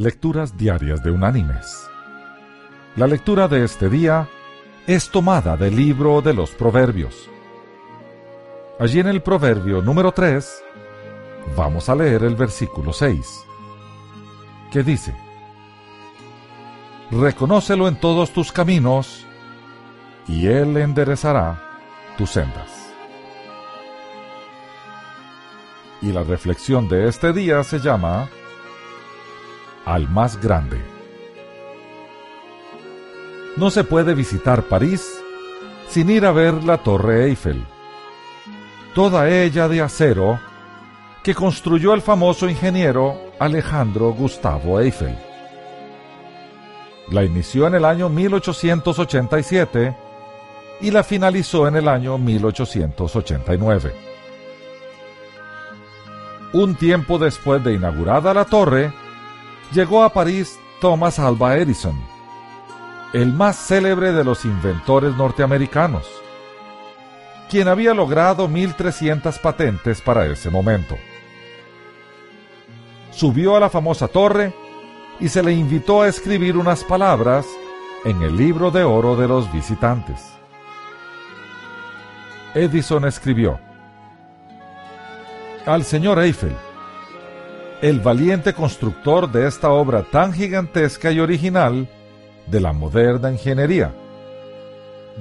Lecturas Diarias de Unánimes. La lectura de este día es tomada del libro de los Proverbios. Allí en el Proverbio número 3 vamos a leer el versículo 6, que dice, Reconócelo en todos tus caminos, y Él enderezará tus sendas. Y la reflexión de este día se llama al más grande. No se puede visitar París sin ir a ver la Torre Eiffel, toda ella de acero que construyó el famoso ingeniero Alejandro Gustavo Eiffel. La inició en el año 1887 y la finalizó en el año 1889. Un tiempo después de inaugurada la torre, llegó a París Thomas Alva Edison, el más célebre de los inventores norteamericanos, quien había logrado 1.300 patentes para ese momento. Subió a la famosa torre y se le invitó a escribir unas palabras en el libro de oro de los visitantes. Edison escribió, Al señor Eiffel, el valiente constructor de esta obra tan gigantesca y original de la moderna ingeniería,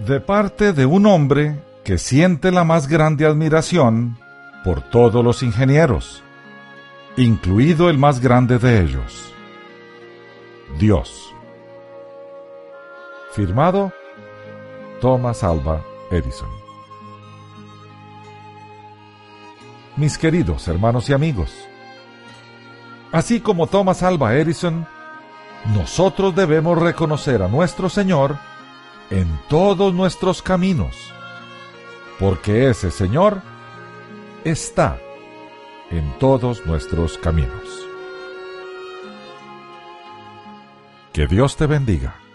de parte de un hombre que siente la más grande admiración por todos los ingenieros, incluido el más grande de ellos, Dios. Firmado Thomas Alva Edison. Mis queridos hermanos y amigos, Así como Thomas Alva Edison, nosotros debemos reconocer a nuestro Señor en todos nuestros caminos, porque ese Señor está en todos nuestros caminos. Que Dios te bendiga.